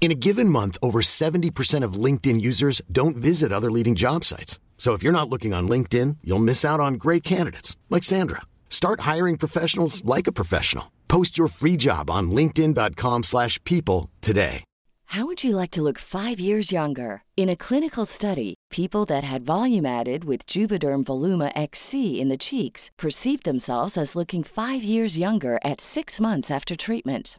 In a given month, over 70% of LinkedIn users don't visit other leading job sites. So if you're not looking on LinkedIn, you'll miss out on great candidates like Sandra. Start hiring professionals like a professional. Post your free job on linkedin.com/people today. How would you like to look 5 years younger? In a clinical study, people that had volume added with Juvederm Voluma XC in the cheeks perceived themselves as looking 5 years younger at 6 months after treatment.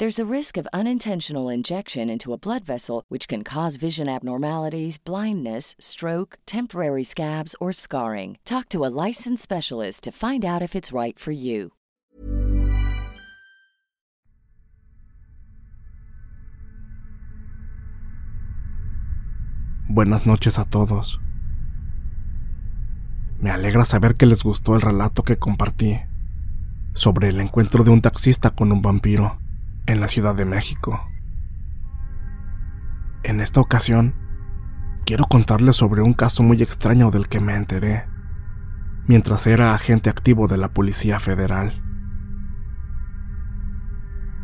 There's a risk of unintentional injection into a blood vessel, which can cause vision abnormalities, blindness, stroke, temporary scabs, or scarring. Talk to a licensed specialist to find out if it's right for you. Buenas noches a todos. Me alegra saber que les gustó el relato que compartí sobre el encuentro de un taxista con un vampiro en la Ciudad de México. En esta ocasión, quiero contarles sobre un caso muy extraño del que me enteré mientras era agente activo de la Policía Federal.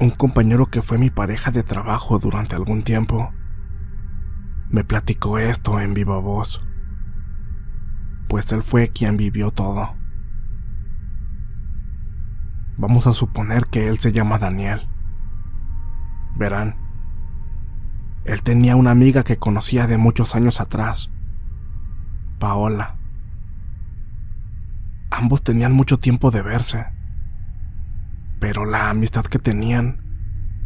Un compañero que fue mi pareja de trabajo durante algún tiempo me platicó esto en viva voz, pues él fue quien vivió todo. Vamos a suponer que él se llama Daniel. Verán, él tenía una amiga que conocía de muchos años atrás, Paola. Ambos tenían mucho tiempo de verse, pero la amistad que tenían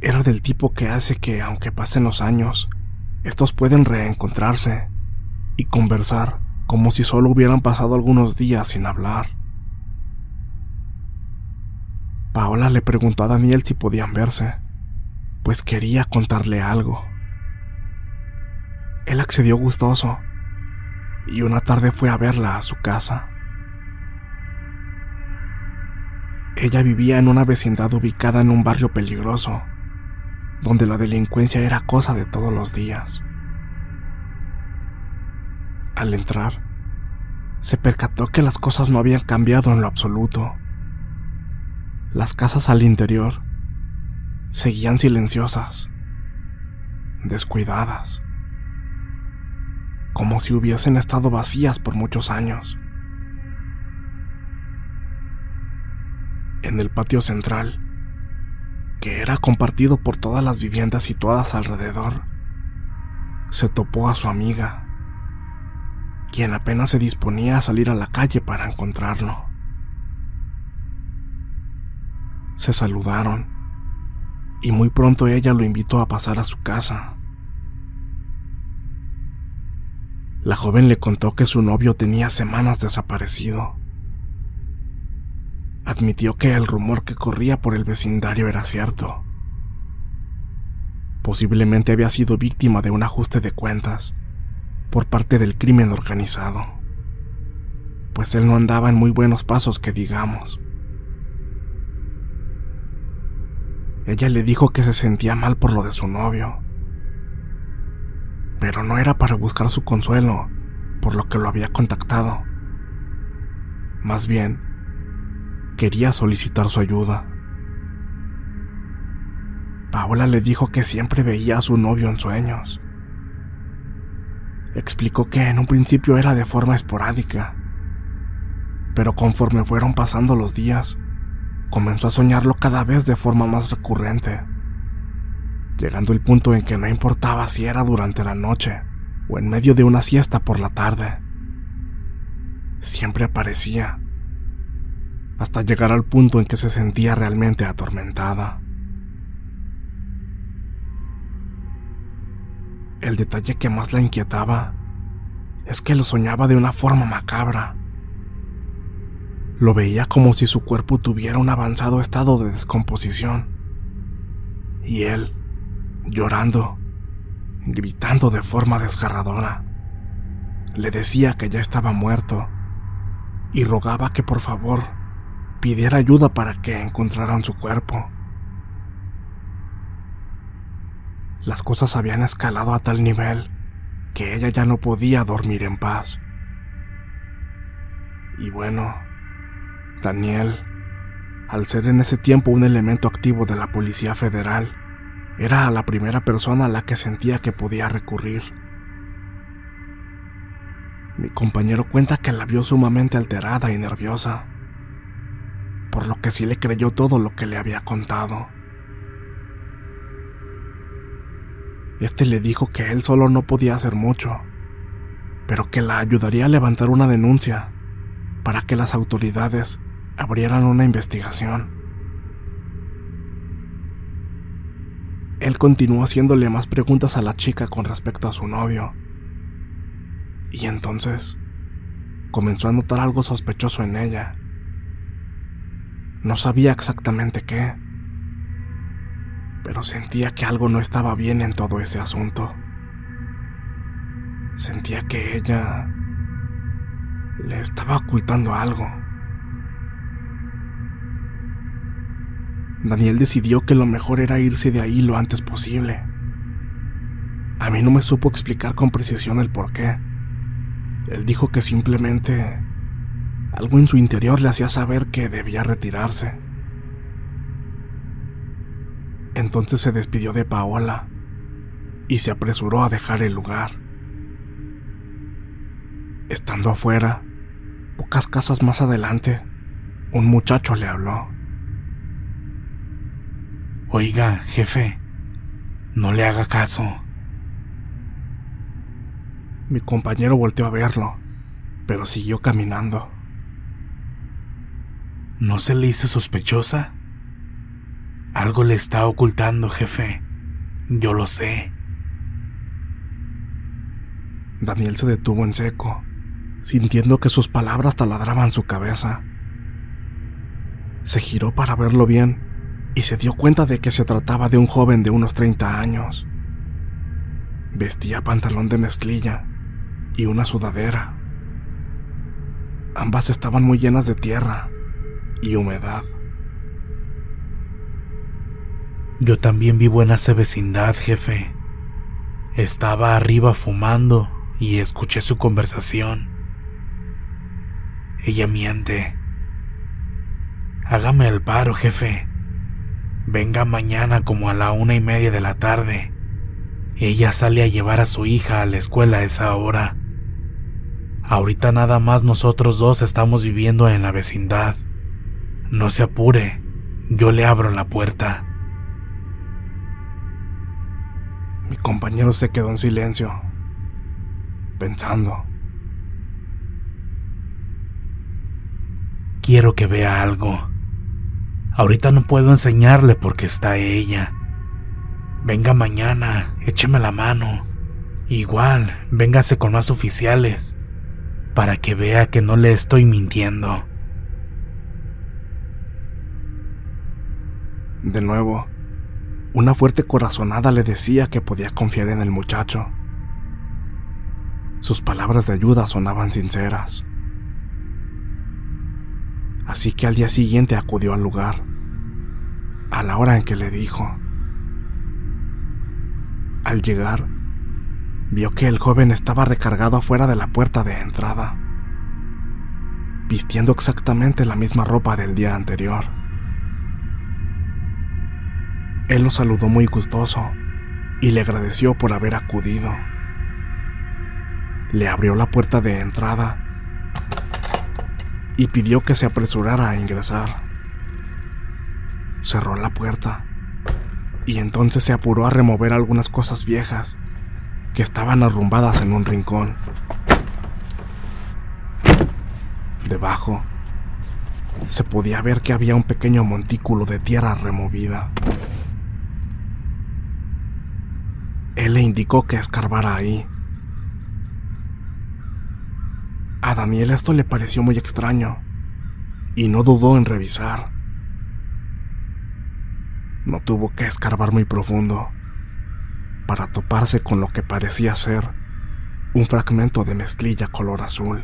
era del tipo que hace que, aunque pasen los años, estos pueden reencontrarse y conversar como si solo hubieran pasado algunos días sin hablar. Paola le preguntó a Daniel si podían verse, pues quería contarle algo. Él accedió gustoso y una tarde fue a verla a su casa. Ella vivía en una vecindad ubicada en un barrio peligroso, donde la delincuencia era cosa de todos los días. Al entrar, se percató que las cosas no habían cambiado en lo absoluto. Las casas al interior seguían silenciosas, descuidadas, como si hubiesen estado vacías por muchos años. En el patio central, que era compartido por todas las viviendas situadas alrededor, se topó a su amiga, quien apenas se disponía a salir a la calle para encontrarlo. Se saludaron y muy pronto ella lo invitó a pasar a su casa. La joven le contó que su novio tenía semanas desaparecido. Admitió que el rumor que corría por el vecindario era cierto. Posiblemente había sido víctima de un ajuste de cuentas por parte del crimen organizado, pues él no andaba en muy buenos pasos que digamos. Ella le dijo que se sentía mal por lo de su novio, pero no era para buscar su consuelo, por lo que lo había contactado. Más bien, quería solicitar su ayuda. Paola le dijo que siempre veía a su novio en sueños. Explicó que en un principio era de forma esporádica, pero conforme fueron pasando los días, comenzó a soñarlo cada vez de forma más recurrente, llegando el punto en que no importaba si era durante la noche o en medio de una siesta por la tarde. Siempre aparecía, hasta llegar al punto en que se sentía realmente atormentada. El detalle que más la inquietaba es que lo soñaba de una forma macabra. Lo veía como si su cuerpo tuviera un avanzado estado de descomposición. Y él, llorando, gritando de forma desgarradora, le decía que ya estaba muerto y rogaba que por favor pidiera ayuda para que encontraran su cuerpo. Las cosas habían escalado a tal nivel que ella ya no podía dormir en paz. Y bueno, Daniel, al ser en ese tiempo un elemento activo de la Policía Federal, era la primera persona a la que sentía que podía recurrir. Mi compañero cuenta que la vio sumamente alterada y nerviosa, por lo que sí le creyó todo lo que le había contado. Este le dijo que él solo no podía hacer mucho, pero que la ayudaría a levantar una denuncia para que las autoridades abrieran una investigación. Él continuó haciéndole más preguntas a la chica con respecto a su novio. Y entonces comenzó a notar algo sospechoso en ella. No sabía exactamente qué, pero sentía que algo no estaba bien en todo ese asunto. Sentía que ella le estaba ocultando algo. Daniel decidió que lo mejor era irse de ahí lo antes posible. A mí no me supo explicar con precisión el por qué. Él dijo que simplemente algo en su interior le hacía saber que debía retirarse. Entonces se despidió de Paola y se apresuró a dejar el lugar. Estando afuera, pocas casas más adelante, un muchacho le habló. Oiga, jefe, no le haga caso. Mi compañero volteó a verlo, pero siguió caminando. ¿No se le hizo sospechosa? Algo le está ocultando, jefe. Yo lo sé. Daniel se detuvo en seco, sintiendo que sus palabras taladraban su cabeza. Se giró para verlo bien y se dio cuenta de que se trataba de un joven de unos 30 años. Vestía pantalón de mezclilla y una sudadera. Ambas estaban muy llenas de tierra y humedad. Yo también vivo en esa vecindad, jefe. Estaba arriba fumando y escuché su conversación. Ella miente. Hágame el paro, jefe. Venga mañana como a la una y media de la tarde. Ella sale a llevar a su hija a la escuela a esa hora. Ahorita nada más nosotros dos estamos viviendo en la vecindad. No se apure, yo le abro la puerta. Mi compañero se quedó en silencio, pensando. Quiero que vea algo. Ahorita no puedo enseñarle porque está ella. Venga mañana, écheme la mano. Igual, véngase con más oficiales, para que vea que no le estoy mintiendo. De nuevo, una fuerte corazonada le decía que podía confiar en el muchacho. Sus palabras de ayuda sonaban sinceras. Así que al día siguiente acudió al lugar, a la hora en que le dijo. Al llegar, vio que el joven estaba recargado afuera de la puerta de entrada, vistiendo exactamente la misma ropa del día anterior. Él lo saludó muy gustoso y le agradeció por haber acudido. Le abrió la puerta de entrada y pidió que se apresurara a ingresar. Cerró la puerta y entonces se apuró a remover algunas cosas viejas que estaban arrumbadas en un rincón. Debajo se podía ver que había un pequeño montículo de tierra removida. Él le indicó que escarbara ahí. A Daniel esto le pareció muy extraño y no dudó en revisar. No tuvo que escarbar muy profundo para toparse con lo que parecía ser un fragmento de mezclilla color azul.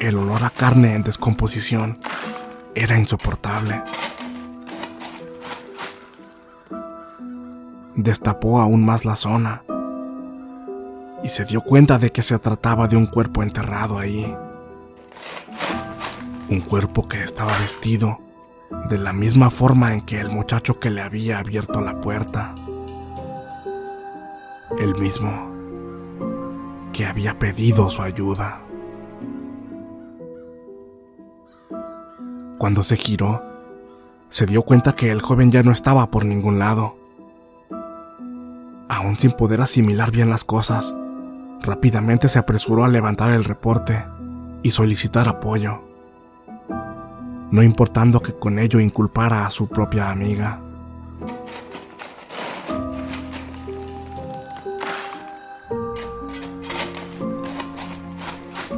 El olor a carne en descomposición era insoportable. Destapó aún más la zona y se dio cuenta de que se trataba de un cuerpo enterrado ahí. Un cuerpo que estaba vestido de la misma forma en que el muchacho que le había abierto la puerta. El mismo que había pedido su ayuda. Cuando se giró, se dio cuenta que el joven ya no estaba por ningún lado. Aún sin poder asimilar bien las cosas, rápidamente se apresuró a levantar el reporte y solicitar apoyo, no importando que con ello inculpara a su propia amiga.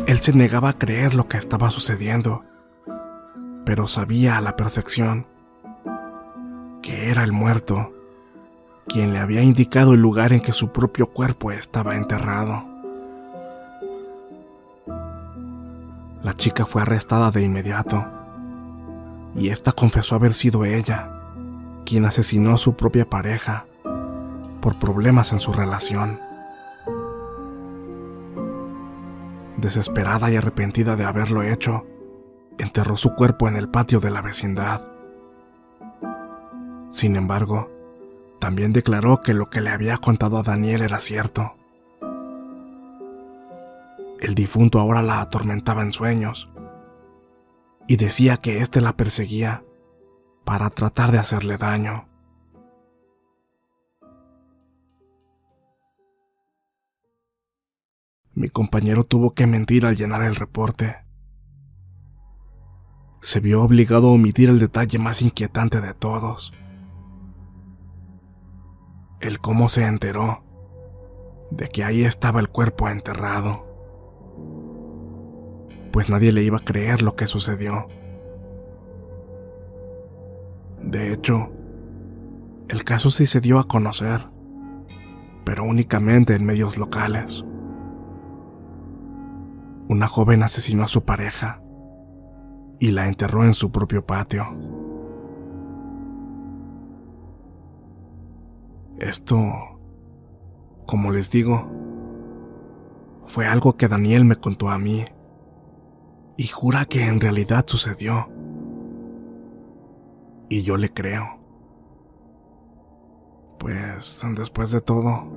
Él se negaba a creer lo que estaba sucediendo pero sabía a la perfección que era el muerto quien le había indicado el lugar en que su propio cuerpo estaba enterrado. La chica fue arrestada de inmediato y esta confesó haber sido ella quien asesinó a su propia pareja por problemas en su relación. Desesperada y arrepentida de haberlo hecho, enterró su cuerpo en el patio de la vecindad. Sin embargo, también declaró que lo que le había contado a Daniel era cierto. El difunto ahora la atormentaba en sueños y decía que éste la perseguía para tratar de hacerle daño. Mi compañero tuvo que mentir al llenar el reporte se vio obligado a omitir el detalle más inquietante de todos. El cómo se enteró de que ahí estaba el cuerpo enterrado. Pues nadie le iba a creer lo que sucedió. De hecho, el caso sí se dio a conocer, pero únicamente en medios locales. Una joven asesinó a su pareja y la enterró en su propio patio. Esto, como les digo, fue algo que Daniel me contó a mí y jura que en realidad sucedió. Y yo le creo. Pues después de todo,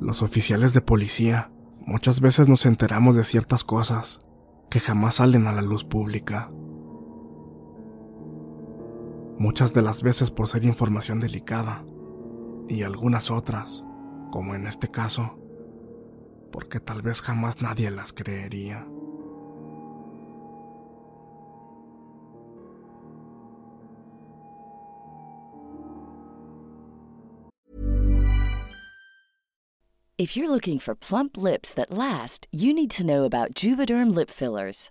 los oficiales de policía muchas veces nos enteramos de ciertas cosas que jamás salen a la luz pública. Muchas de las veces por ser información delicada y algunas otras, como en este caso, porque tal vez jamás nadie las creería. If you're looking for plump lips that last, you need to know about Juvederm lip fillers.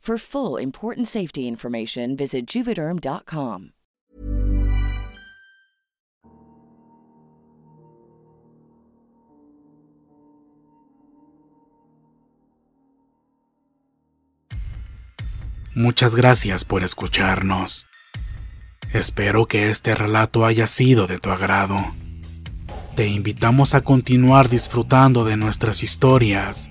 For full important safety information, visit juvederm.com. Muchas gracias por escucharnos. Espero que este relato haya sido de tu agrado. Te invitamos a continuar disfrutando de nuestras historias